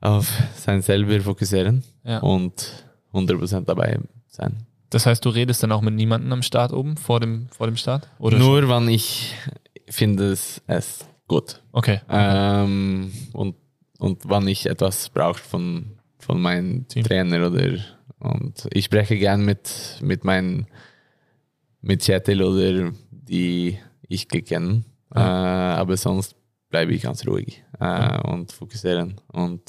auf sein selber fokussieren Ja. und 100% dabei sein. Das heißt, du redest dann auch mit niemandem am Start oben, vor dem, vor dem Start? Oder Nur wenn ich finde es, es gut. Okay. Ähm, und, und wann ich etwas brauche von, von meinem Team. Trainer oder und ich spreche gern mit, mit meinen mit Chattel oder die ich kenne. Äh, aber sonst bleibe ich ganz ruhig äh, und fokussieren und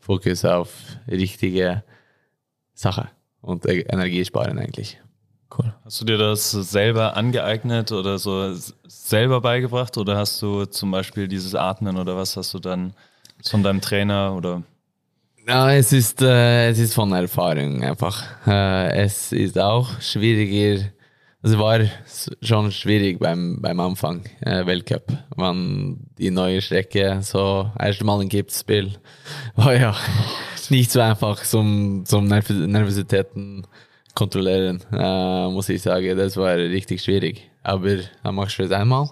Fokus auf richtige Sache und E- Energie sparen eigentlich. Cool. hast du dir das selber angeeignet oder so selber beigebracht? Oder hast du zum Beispiel dieses Atmen oder was hast du dann von deinem Trainer oder? Ja, es ist, äh, es ist von Erfahrung einfach. Äh, es ist auch schwieriger, es war schon schwierig beim, beim Anfang äh, Weltcup, wenn die neue Strecke so erst mal ein Kippspiel war ja [LAUGHS] nicht so einfach zum, zum Nerv Nervositäten kontrollieren, äh, muss ich sagen. Das war richtig schwierig. Aber dann machst du es einmal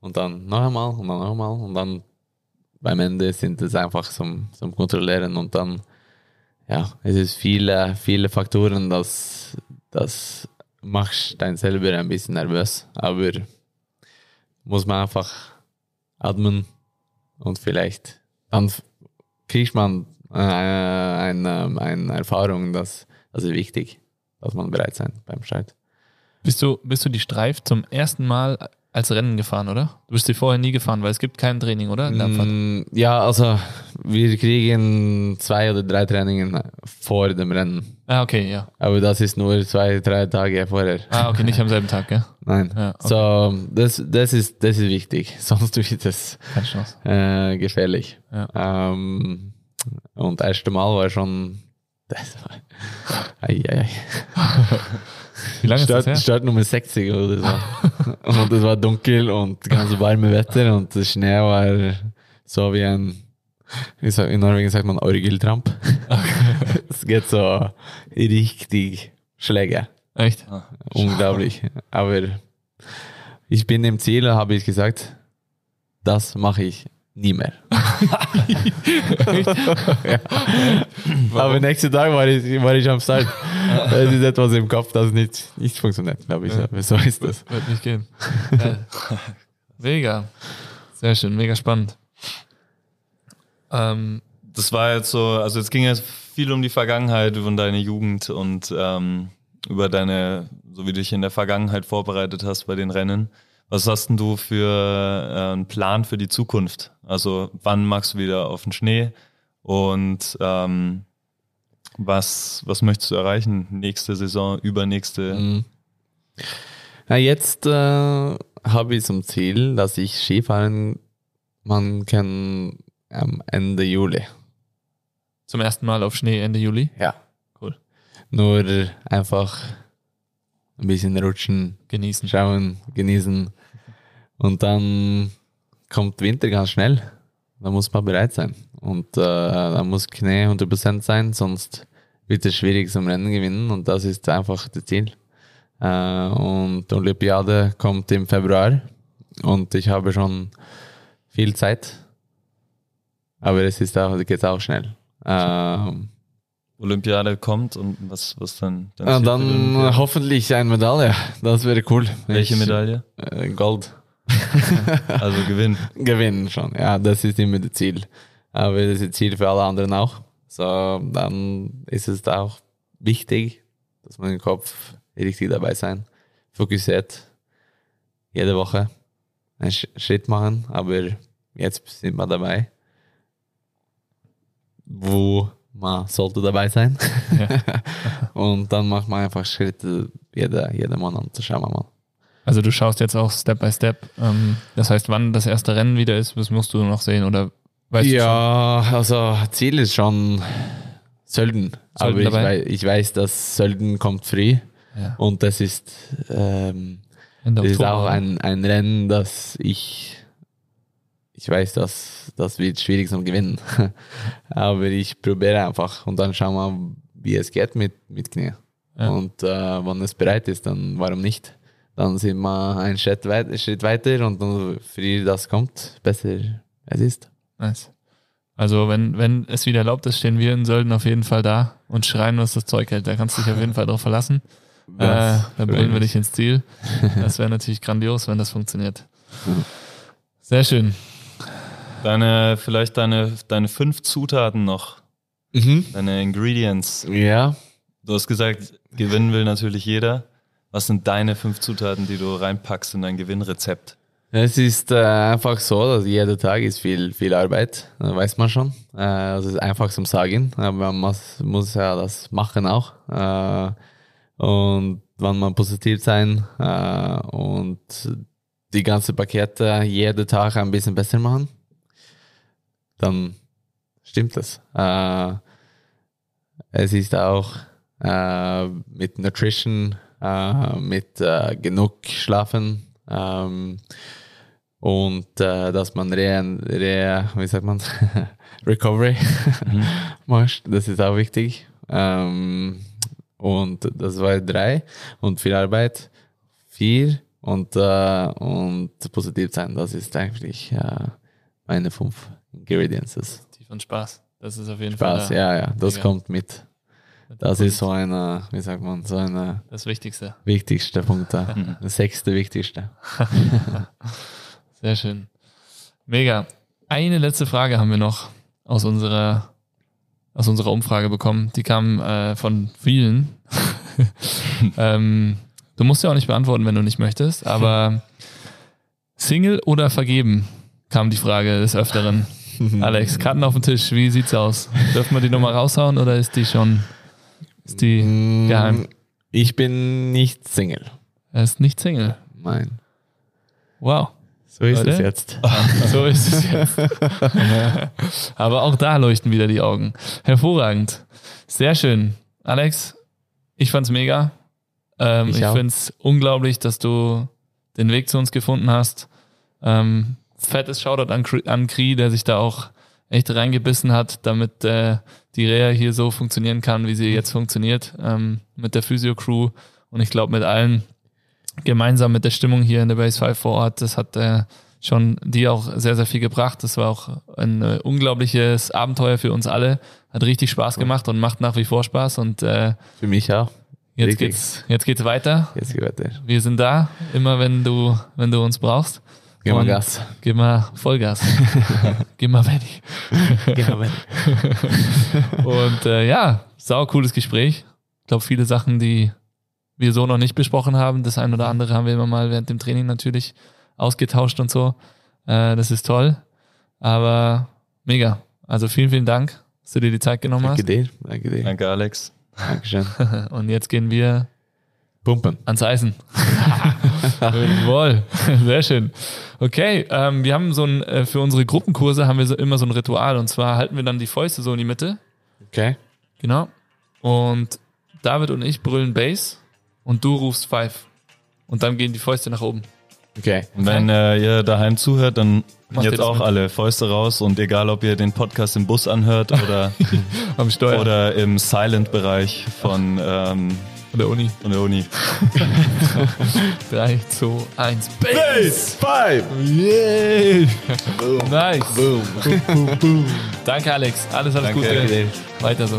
und dann noch einmal und dann noch einmal und dann beim Ende sind es einfach zum, zum Kontrollieren und dann, ja, es ist viele, viele Faktoren, das, das macht dein selber ein bisschen nervös, aber muss man einfach atmen und vielleicht, dann kriegt man äh, eine, eine Erfahrung, das, das ist wichtig, dass man bereit sein beim Start. Bist du, bist du die Streif zum ersten Mal als Rennen gefahren, oder? Du bist die vorher nie gefahren, weil es gibt kein Training, oder? Mm, Ja, also wir kriegen zwei oder drei Trainingen vor dem Rennen. Ah, okay, ja. Aber das ist nur zwei, drei Tage vorher. Ah, okay, nicht am selben Tag, gell? [LAUGHS] Nein. Ja, okay. So, das, das, ist, das ist wichtig. [LAUGHS] Sonst wird Chance. äh, gefährlich. Ja. Ähm, und das erste Mal war schon. Das war, ei, ei, ei. Wie lange ist das Start, her? Start Nummer 60 oder so. und es war dunkel und ganz warme Wetter und der Schnee war so wie ein, wie sag, in Norwegen sagt man Orgeltramp. es geht so richtig Schläge. Echt? Unglaublich. Aber ich bin im Ziel, habe ich gesagt, das mache ich nie mehr. ja. [LAUGHS] Aber nächsten Tag war ich, war ich am Start. [LAUGHS] Es ist etwas im Kopf, das nicht, nicht funktioniert, glaube ich. Ja. So ist das. Wird nicht gehen. Ja. [LAUGHS] Mega. Sehr schön, mega spannend. Ähm, das war jetzt so, also jetzt ging es viel um die Vergangenheit, und deine Jugend und ähm, über deine, so wie du dich in der Vergangenheit vorbereitet hast bei den Rennen. Was hast denn du für äh, einen Plan für die Zukunft? Also wann magst du wieder auf den Schnee und ähm, was, was möchtest du erreichen nächste Saison, übernächste? Mhm. Ja, jetzt äh, habe ich zum Ziel, dass ich Skifahren man kann am Ende Juli. Zum ersten Mal auf Schnee Ende Juli? Ja. Cool. Nur einfach ein bisschen rutschen, genießen, schauen, genießen. Und dann kommt Winter ganz schnell. Da muss man bereit sein. Und äh, da muss Knie 100% sein, sonst wird es schwierig zum Rennen gewinnen. Und das ist einfach das Ziel. Äh, und die Olympiade kommt im Februar. Und ich habe schon viel Zeit. Aber es ist auch, geht auch schnell. Ähm, Olympiade kommt und was, was dann? dann, ja, dann hoffentlich eine Medaille. Das wäre cool. Welche ich, Medaille? Äh, Gold. [LAUGHS] also gewinnen. Gewinnen schon, ja, das ist immer das Ziel. Aber das ist das Ziel für alle anderen auch. So, dann ist es auch wichtig, dass man im Kopf richtig dabei sein, fokussiert, jede Woche einen Schritt machen, aber jetzt sind wir dabei, wo man sollte dabei sein. Ja. [LAUGHS] und dann macht man einfach Schritte jeder, jeder Monat, schauen wir mal. Also du schaust jetzt auch Step by Step. Ähm, das heißt, wann das erste Rennen wieder ist, das musst du noch sehen oder weißt Ja, also Ziel ist schon Sölden. Sölden aber ich weiß, ich weiß, dass Sölden kommt früh ja. und das ist, ähm, das ist auch ein, ein Rennen, das ich ich weiß, dass das wird schwierig zum Gewinnen. [LAUGHS] aber ich probiere einfach und dann schauen wir, wie es geht mit, mit Knie. Ja. Und äh, wenn es bereit ist, dann warum nicht? Dann sind wir einen Schritt, weit, Schritt weiter und dann früher das kommt, besser es ist. Nice. Also wenn, wenn es wieder erlaubt ist, stehen wir in Sölden auf jeden Fall da und schreien, was das Zeug hält. Da kannst du dich auf jeden Fall drauf verlassen. äh, dann bringen wir dich ins Ziel. [LAUGHS] Das wäre natürlich grandios, wenn das funktioniert. Sehr schön. Deine, vielleicht deine, deine fünf Zutaten noch. Mhm. Deine Ingredients. Ja. Du hast gesagt, gewinnen will natürlich jeder. Was sind deine fünf Zutaten, die du reinpackst in dein Gewinnrezept? Es ist äh, einfach so, dass jeder Tag ist viel, viel Arbeit, das weiß man schon. Äh, es ist einfach zum Sagen, aber man muss, ja das machen auch. Äh, und wenn man positiv sein äh, und die ganze Pakete jeden Tag ein bisschen besser machen, dann stimmt das. Äh, es ist auch äh, mit Nutrition äh, mit äh, genug Schlafen ähm, und äh, dass man re, re, wie sagt man, [LAUGHS] Recovery mhm. [LAUGHS] macht. Das ist auch wichtig. Ähm, und das war drei und viel Arbeit, vier und, äh, und positiv sein. Das ist eigentlich äh, meine fünf Ingredients. Tief und Spaß. Das ist auf jeden Spaß, Fall. Spaß, ja, ja. Das Mega. kommt mit. Das ist so eine, wie sagt man, so eine. Das Wichtigste. Wichtigste Punkt da. Das [LAUGHS] sechste Wichtigste. [LAUGHS] Sehr schön. Mega. Eine letzte Frage haben wir noch aus unserer, aus unserer Umfrage bekommen. Die kam äh, von vielen. [LAUGHS] ähm, du musst ja auch nicht beantworten, wenn du nicht möchtest, aber Single oder vergeben, kam die Frage des Öfteren. Alex, Karten auf dem Tisch, wie sieht's aus? Dürfen wir die nochmal raushauen oder ist die schon ist die mm, geheim? Ich bin nicht Single. Er ist nicht Single. Nein. Wow. So ist Leute? es jetzt. [LAUGHS] so ist es jetzt. [LAUGHS] Aber auch da leuchten wieder die Augen. Hervorragend. Sehr schön. Alex, ich fand's mega. Ähm, ich ich finde es unglaublich, dass du den Weg zu uns gefunden hast. Ähm, fettes Shoutout an, an Kri, der sich da auch echt reingebissen hat, damit äh, die Reha hier so funktionieren kann, wie sie jetzt funktioniert, ähm, mit der Physio-Crew und ich glaube mit allen gemeinsam mit der Stimmung hier in der Base 5 vor Ort, das hat äh, schon dir auch sehr, sehr viel gebracht. Das war auch ein äh, unglaubliches Abenteuer für uns alle. Hat richtig Spaß gemacht und macht nach wie vor Spaß. Und äh, Für mich auch. jetzt, Richtig. geht's, jetzt geht's weiter. Jetzt geht weiter. Wir sind da, immer wenn du, wenn du uns brauchst. Gib mal Gas. Gib mal Vollgas. [LAUGHS] Gib mal Benny. Gib mal Und äh, ja, sau cooles Gespräch. Ich glaube, viele Sachen, die wir so noch nicht besprochen haben. Das ein oder andere haben wir immer mal während dem Training natürlich ausgetauscht und so. Äh, das ist toll. Aber mega. Also vielen, vielen Dank, dass du dir die Zeit genommen Danke hast. dir. Danke dir. Danke, Alex. Dankeschön. [LAUGHS] Und jetzt gehen wir Pumpen. ans Eisen. [LAUGHS] [LAUGHS] Jawohl, sehr schön. Okay, ähm, wir haben so ein, äh, für unsere Gruppenkurse haben wir so immer so ein Ritual und zwar halten wir dann die Fäuste so in die Mitte Okay. Genau. Und David und ich brüllen Bass und du rufst Five. Und dann gehen die Fäuste nach oben. Okay. Und wenn äh, ihr daheim zuhört, dann Macht ihr jetzt auch mit? alle Fäuste raus und egal, ob ihr den Podcast im Bus anhört oder, [LAUGHS] Am Steuer oder im Silent-Bereich von, ähm, von der Uni. von der Uni. 3, 2, 1. Bass! Five. Yay! Boom. Nice. Boom. [LAUGHS] Danke, Alex. Alles, alles Danke. Gute. Dir. Weiter so.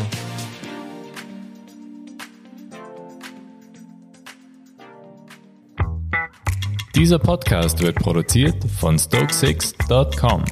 Dieser Podcast wird produziert von Stokesix.com.